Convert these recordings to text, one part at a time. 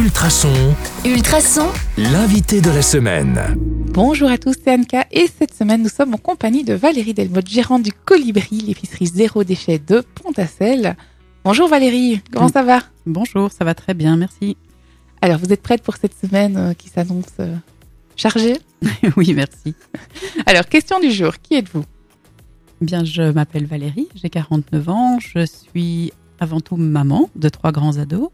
Ultrason, Ultrason, l'invité de la semaine. Bonjour à tous, c'est Anka et cette semaine nous sommes en compagnie de Valérie Delmotte, gérante du Colibri, l'épicerie zéro déchet de Pont-à-Celle. Bonjour Valérie, comment ça va? Bonjour, ça va très bien, merci. Alors vous êtes prête pour cette semaine euh, qui s'annonce euh, chargée? Oui, merci. Alors question du jour, qui êtes-vous? Bien, je m'appelle Valérie, j'ai 49 ans, je suis avant tout maman de trois grands ados.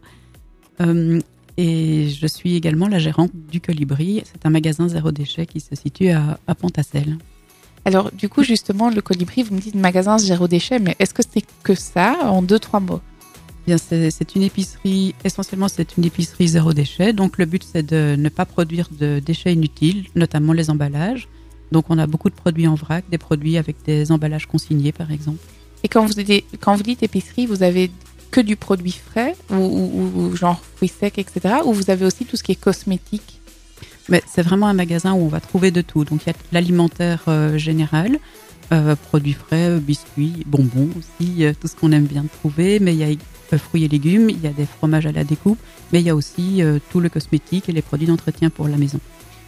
Euh, et je suis également la gérante du Colibri. C'est un magasin zéro déchet qui se situe à, à Pont-à-Celle. Alors du coup justement le Colibri, vous me dites magasin zéro déchet, mais est-ce que c'est que ça en deux trois mots? Bien, c'est c'est une épicerie, essentiellement c'est une épicerie zéro déchet. Donc le but c'est de ne pas produire de déchets inutiles, notamment les emballages. Donc on a beaucoup de produits en vrac, des produits avec des emballages consignés par exemple. Et quand vous dites, quand vous dites épicerie, vous avez que du produit frais ou, ou- ou genre fruits secs, etc. Ou vous avez aussi tout ce qui est cosmétique? Mais c'est vraiment un magasin où on va trouver de tout. Donc il y a l'alimentaire euh, général, euh, produits frais, biscuits, bonbons aussi, euh, tout ce qu'on aime bien trouver. Mais il y a fruits et légumes, il y a des fromages à la découpe, mais il y a aussi tout le cosmétique et les produits d'entretien pour la maison.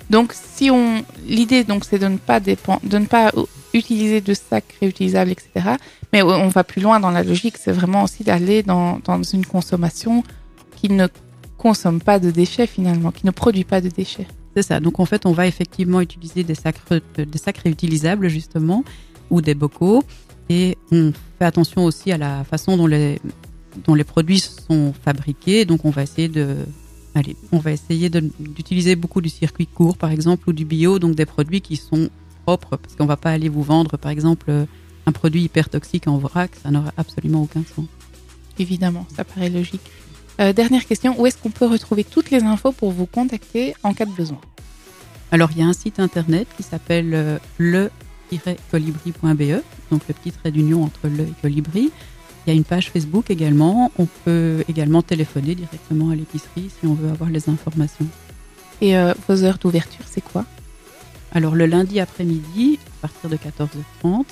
Donc, si on, l'idée donc c'est de ne pas dépend, de ne pas utiliser de sacs réutilisables, etc. Mais on va plus loin dans la logique, c'est vraiment aussi d'aller dans, dans une consommation qui ne consomme pas de déchets finalement, qui ne produit pas de déchets. C'est ça. Donc en fait, on va effectivement utiliser des sacs, euh, des sacs réutilisables justement ou des bocaux et on fait attention aussi à la façon dont les dont les produits sont fabriqués. Donc on va essayer de allez, on va essayer d'utiliser beaucoup du circuit court par exemple ou du bio, donc des produits qui sont propres parce qu'on va pas aller vous vendre par exemple euh, un produit hyper toxique en vrac, ça n'aurait absolument aucun sens. Évidemment, ça paraît logique. Euh, dernière question, où est-ce qu'on peut retrouver toutes les infos pour vous contacter en cas de besoin? Alors, il y a un site internet qui s'appelle euh, le-colibri.be, donc le petit trait d'union entre le et colibri. Il y a une page Facebook également. On peut également téléphoner directement à l'épicerie si on veut avoir les informations. Et euh, vos heures d'ouverture, c'est quoi? Alors, le lundi après-midi, à partir de 14h30.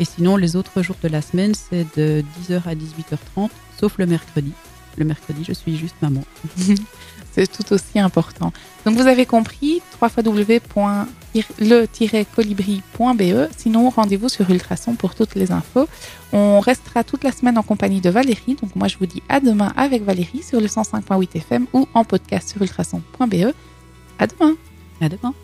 Et sinon, les autres jours de la semaine, c'est de 10h à 18h30, sauf le mercredi. Le mercredi, je suis juste maman. C'est tout aussi important. Donc vous avez compris, www.le-colibri.be. Sinon, rendez-vous sur Ultrason pour toutes les infos. On restera toute la semaine en compagnie de Valérie. Donc moi, je vous dis à demain avec Valérie sur le 105.8 FM ou en podcast sur ultrason.be. À demain. À demain.